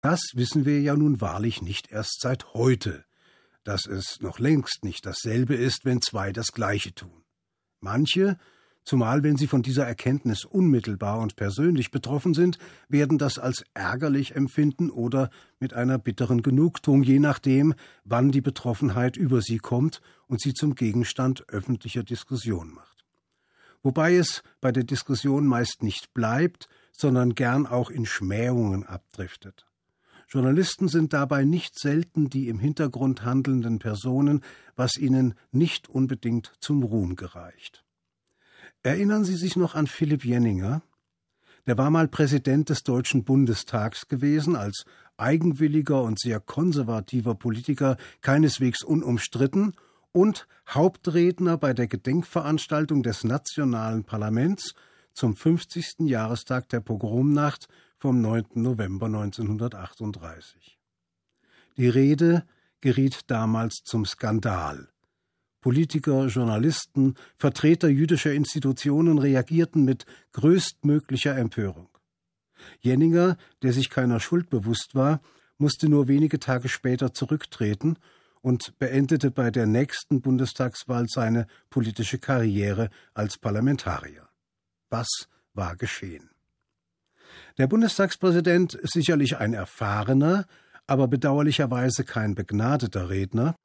Das wissen wir ja nun wahrlich nicht erst seit heute, dass es noch längst nicht dasselbe ist, wenn zwei das Gleiche tun. Manche, zumal wenn sie von dieser Erkenntnis unmittelbar und persönlich betroffen sind, werden das als ärgerlich empfinden oder mit einer bitteren Genugtuung, je nachdem, wann die Betroffenheit über sie kommt und sie zum Gegenstand öffentlicher Diskussion macht. Wobei es bei der Diskussion meist nicht bleibt, sondern gern auch in Schmähungen abdriftet. Journalisten sind dabei nicht selten die im Hintergrund handelnden Personen, was ihnen nicht unbedingt zum Ruhm gereicht. Erinnern Sie sich noch an Philipp Jenninger? Der war mal Präsident des Deutschen Bundestags gewesen, als eigenwilliger und sehr konservativer Politiker keineswegs unumstritten und Hauptredner bei der Gedenkveranstaltung des nationalen Parlaments zum 50. Jahrestag der Pogromnacht vom 9. November 1938. Die Rede geriet damals zum Skandal. Politiker, Journalisten, Vertreter jüdischer Institutionen reagierten mit größtmöglicher Empörung. Jenninger, der sich keiner Schuld bewusst war, musste nur wenige Tage später zurücktreten und beendete bei der nächsten Bundestagswahl seine politische Karriere als Parlamentarier. Was war geschehen? Der Bundestagspräsident ist sicherlich ein erfahrener, aber bedauerlicherweise kein begnadeter Redner,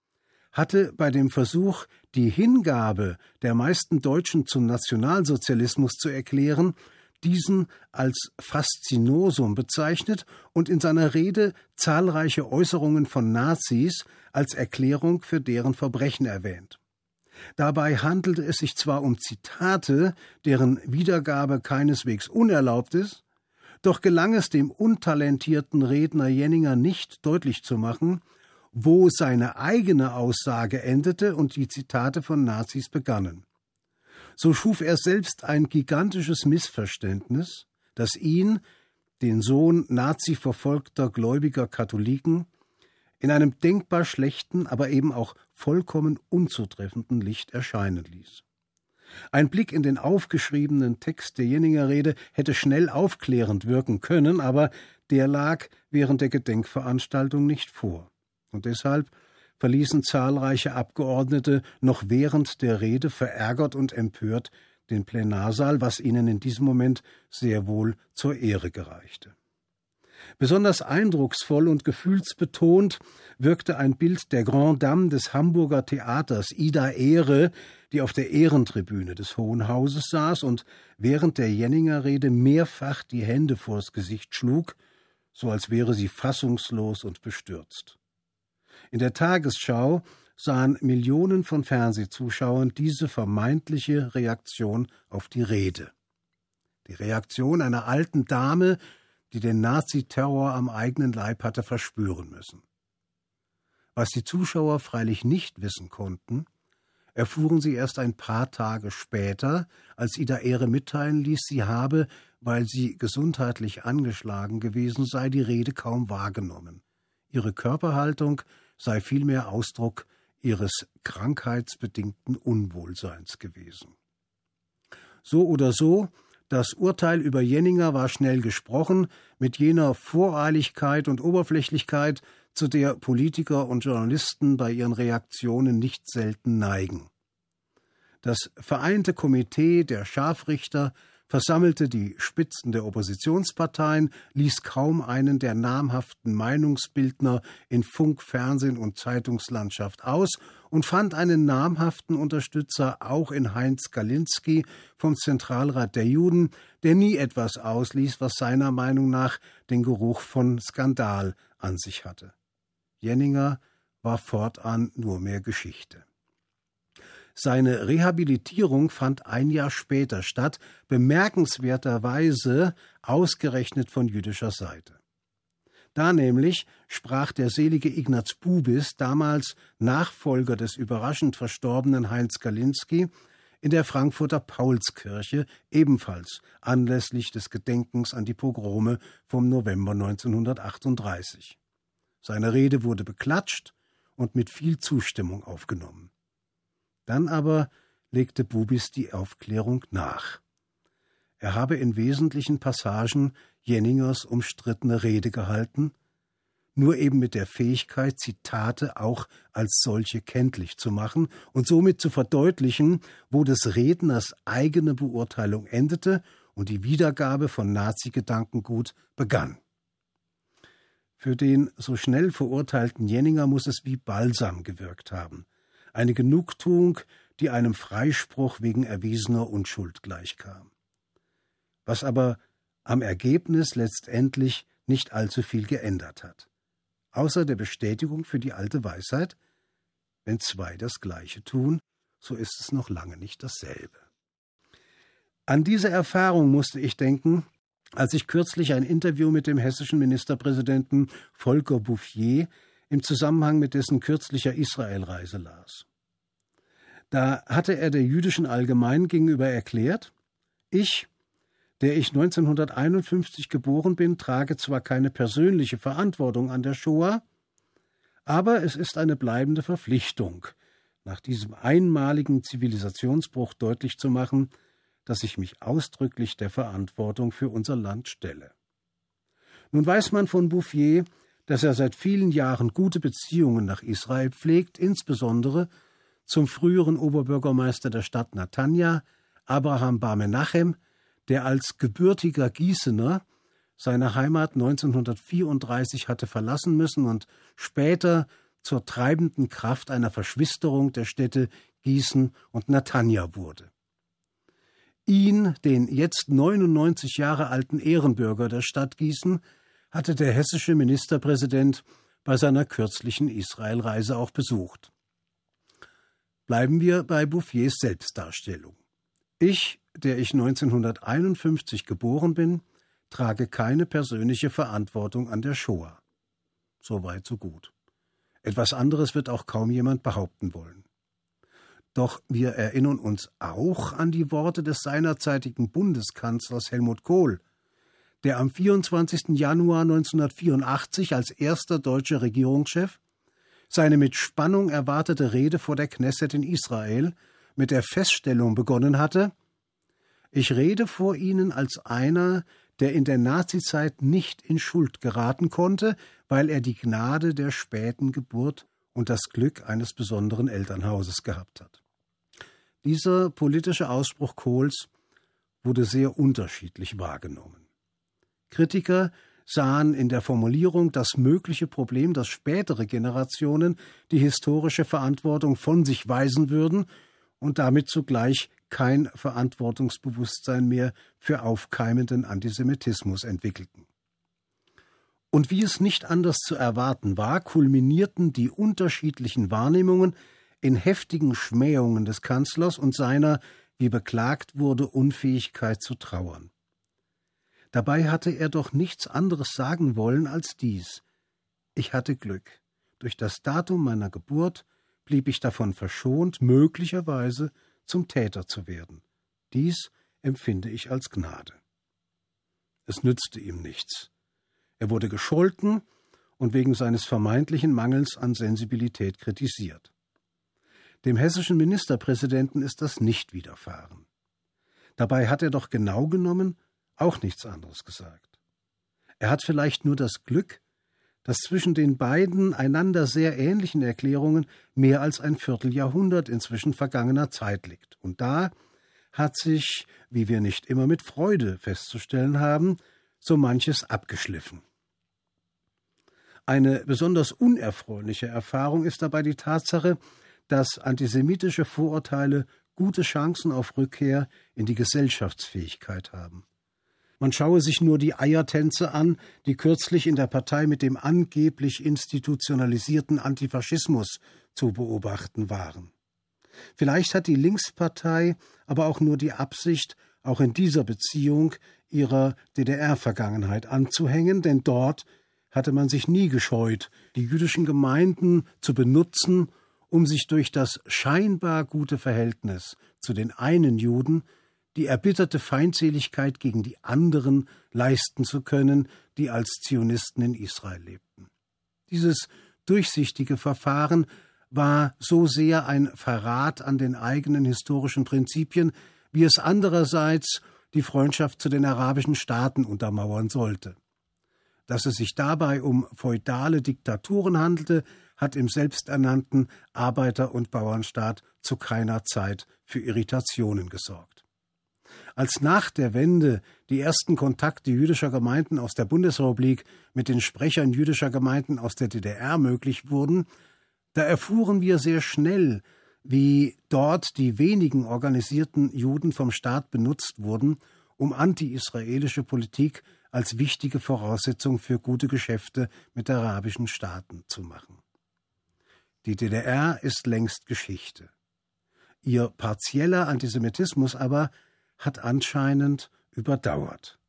hatte bei dem Versuch, die Hingabe der meisten Deutschen zum Nationalsozialismus zu erklären, diesen als Faszinosum bezeichnet und in seiner Rede zahlreiche Äußerungen von Nazis als Erklärung für deren Verbrechen erwähnt. Dabei handelte es sich zwar um Zitate, deren Wiedergabe keineswegs unerlaubt ist, doch gelang es dem untalentierten Redner Jenninger nicht deutlich zu machen, wo seine eigene Aussage endete und die Zitate von Nazis begannen. So schuf er selbst ein gigantisches Missverständnis, das ihn, den Sohn nazi-verfolgter gläubiger Katholiken, in einem denkbar schlechten, aber eben auch vollkommen unzutreffenden Licht erscheinen ließ. Ein Blick in den aufgeschriebenen Text der Jenninger Rede hätte schnell aufklärend wirken können, aber der lag während der Gedenkveranstaltung nicht vor. Und deshalb verließen zahlreiche Abgeordnete noch während der Rede verärgert und empört den Plenarsaal, was ihnen in diesem Moment sehr wohl zur Ehre gereichte. Besonders eindrucksvoll und gefühlsbetont wirkte ein Bild der Grand Dame des Hamburger Theaters Ida Ehre, die auf der Ehrentribüne des Hohen Hauses saß und während der Jenninger Rede mehrfach die Hände vors Gesicht schlug, so als wäre sie fassungslos und bestürzt. In der Tagesschau sahen Millionen von Fernsehzuschauern diese vermeintliche Reaktion auf die Rede. Die Reaktion einer alten Dame, die den Naziterror am eigenen Leib hatte verspüren müssen. Was die Zuschauer freilich nicht wissen konnten, erfuhren sie erst ein paar Tage später, als Ida Ehre mitteilen ließ, sie habe, weil sie gesundheitlich angeschlagen gewesen sei, die Rede kaum wahrgenommen. Ihre Körperhaltung sei vielmehr Ausdruck ihres krankheitsbedingten Unwohlseins gewesen. So oder so, das Urteil über Jenninger war schnell gesprochen, mit jener Voreiligkeit und Oberflächlichkeit, zu der Politiker und Journalisten bei ihren Reaktionen nicht selten neigen. Das Vereinte Komitee der Scharfrichter versammelte die Spitzen der Oppositionsparteien, ließ kaum einen der namhaften Meinungsbildner in Funk, Fernsehen und Zeitungslandschaft aus und fand einen namhaften Unterstützer auch in Heinz Galinski vom Zentralrat der Juden, der nie etwas ausließ, was seiner Meinung nach den Geruch von Skandal an sich hatte. Jenninger war fortan nur mehr Geschichte. Seine Rehabilitierung fand ein Jahr später statt, bemerkenswerterweise ausgerechnet von jüdischer Seite. Da nämlich sprach der selige Ignaz Bubis, damals Nachfolger des überraschend verstorbenen Heinz Galinski, in der Frankfurter Paulskirche, ebenfalls anlässlich des Gedenkens an die Pogrome vom November 1938. Seine Rede wurde beklatscht und mit viel Zustimmung aufgenommen. Dann aber legte Bubis die Aufklärung nach. Er habe in wesentlichen Passagen Jenningers umstrittene Rede gehalten, nur eben mit der Fähigkeit, Zitate auch als solche kenntlich zu machen und somit zu verdeutlichen, wo des Redners eigene Beurteilung endete und die Wiedergabe von Nazi-Gedankengut begann. Für den so schnell verurteilten Jenninger muss es wie Balsam gewirkt haben. Eine Genugtuung, die einem Freispruch wegen erwiesener Unschuld gleichkam. Was aber am Ergebnis letztendlich nicht allzu viel geändert hat außer der Bestätigung für die alte Weisheit, wenn zwei das Gleiche tun, so ist es noch lange nicht dasselbe. An diese Erfahrung musste ich denken, als ich kürzlich ein Interview mit dem hessischen Ministerpräsidenten Volker Bouffier im Zusammenhang mit dessen kürzlicher Israelreise las. Da hatte er der jüdischen Allgemein gegenüber erklärt, ich, der ich 1951 geboren bin, trage zwar keine persönliche Verantwortung an der Shoah, aber es ist eine bleibende Verpflichtung, nach diesem einmaligen Zivilisationsbruch deutlich zu machen, dass ich mich ausdrücklich der Verantwortung für unser Land stelle. Nun weiß man von Bouffier, dass er seit vielen Jahren gute Beziehungen nach Israel pflegt, insbesondere zum früheren Oberbürgermeister der Stadt Natanja, Abraham Bar Menachem, der als gebürtiger Gießener seine Heimat 1934 hatte verlassen müssen und später zur treibenden Kraft einer Verschwisterung der Städte Gießen und Natanja wurde. Ihn, den jetzt 99 Jahre alten Ehrenbürger der Stadt Gießen, hatte der hessische Ministerpräsident bei seiner kürzlichen Israelreise auch besucht. Bleiben wir bei Bouffiers Selbstdarstellung. Ich der ich 1951 geboren bin, trage keine persönliche Verantwortung an der Shoah. So weit, so gut. Etwas anderes wird auch kaum jemand behaupten wollen. Doch wir erinnern uns auch an die Worte des seinerzeitigen Bundeskanzlers Helmut Kohl, der am 24. Januar 1984 als erster deutscher Regierungschef seine mit Spannung erwartete Rede vor der Knesset in Israel mit der Feststellung begonnen hatte, ich rede vor Ihnen als einer, der in der Nazizeit nicht in Schuld geraten konnte, weil er die Gnade der späten Geburt und das Glück eines besonderen Elternhauses gehabt hat. Dieser politische Ausspruch Kohls wurde sehr unterschiedlich wahrgenommen. Kritiker sahen in der Formulierung das mögliche Problem, dass spätere Generationen die historische Verantwortung von sich weisen würden und damit zugleich kein Verantwortungsbewusstsein mehr für aufkeimenden Antisemitismus entwickelten. Und wie es nicht anders zu erwarten war, kulminierten die unterschiedlichen Wahrnehmungen in heftigen Schmähungen des Kanzlers und seiner, wie beklagt wurde, Unfähigkeit zu trauern. Dabei hatte er doch nichts anderes sagen wollen als dies Ich hatte Glück. Durch das Datum meiner Geburt blieb ich davon verschont, möglicherweise zum Täter zu werden. Dies empfinde ich als Gnade. Es nützte ihm nichts. Er wurde gescholten und wegen seines vermeintlichen Mangels an Sensibilität kritisiert. Dem hessischen Ministerpräsidenten ist das nicht widerfahren. Dabei hat er doch genau genommen auch nichts anderes gesagt. Er hat vielleicht nur das Glück, dass zwischen den beiden einander sehr ähnlichen Erklärungen mehr als ein Vierteljahrhundert inzwischen vergangener Zeit liegt. Und da hat sich, wie wir nicht immer mit Freude festzustellen haben, so manches abgeschliffen. Eine besonders unerfreuliche Erfahrung ist dabei die Tatsache, dass antisemitische Vorurteile gute Chancen auf Rückkehr in die Gesellschaftsfähigkeit haben. Man schaue sich nur die Eiertänze an, die kürzlich in der Partei mit dem angeblich institutionalisierten Antifaschismus zu beobachten waren. Vielleicht hat die Linkspartei aber auch nur die Absicht, auch in dieser Beziehung ihrer DDR-Vergangenheit anzuhängen, denn dort hatte man sich nie gescheut, die jüdischen Gemeinden zu benutzen, um sich durch das scheinbar gute Verhältnis zu den einen Juden die erbitterte Feindseligkeit gegen die anderen leisten zu können, die als Zionisten in Israel lebten. Dieses durchsichtige Verfahren war so sehr ein Verrat an den eigenen historischen Prinzipien, wie es andererseits die Freundschaft zu den arabischen Staaten untermauern sollte. Dass es sich dabei um feudale Diktaturen handelte, hat im selbsternannten Arbeiter- und Bauernstaat zu keiner Zeit für Irritationen gesorgt. Als nach der Wende die ersten Kontakte jüdischer Gemeinden aus der Bundesrepublik mit den Sprechern jüdischer Gemeinden aus der DDR möglich wurden, da erfuhren wir sehr schnell, wie dort die wenigen organisierten Juden vom Staat benutzt wurden, um anti-israelische Politik als wichtige Voraussetzung für gute Geschäfte mit arabischen Staaten zu machen. Die DDR ist längst Geschichte. Ihr partieller Antisemitismus aber hat anscheinend überdauert.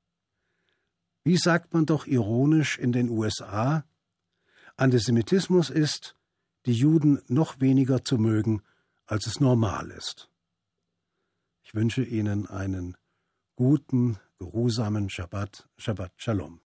Wie sagt man doch ironisch in den USA? Antisemitismus ist, die Juden noch weniger zu mögen, als es normal ist. Ich wünsche Ihnen einen guten, geruhsamen Shabbat, Shabbat Shalom.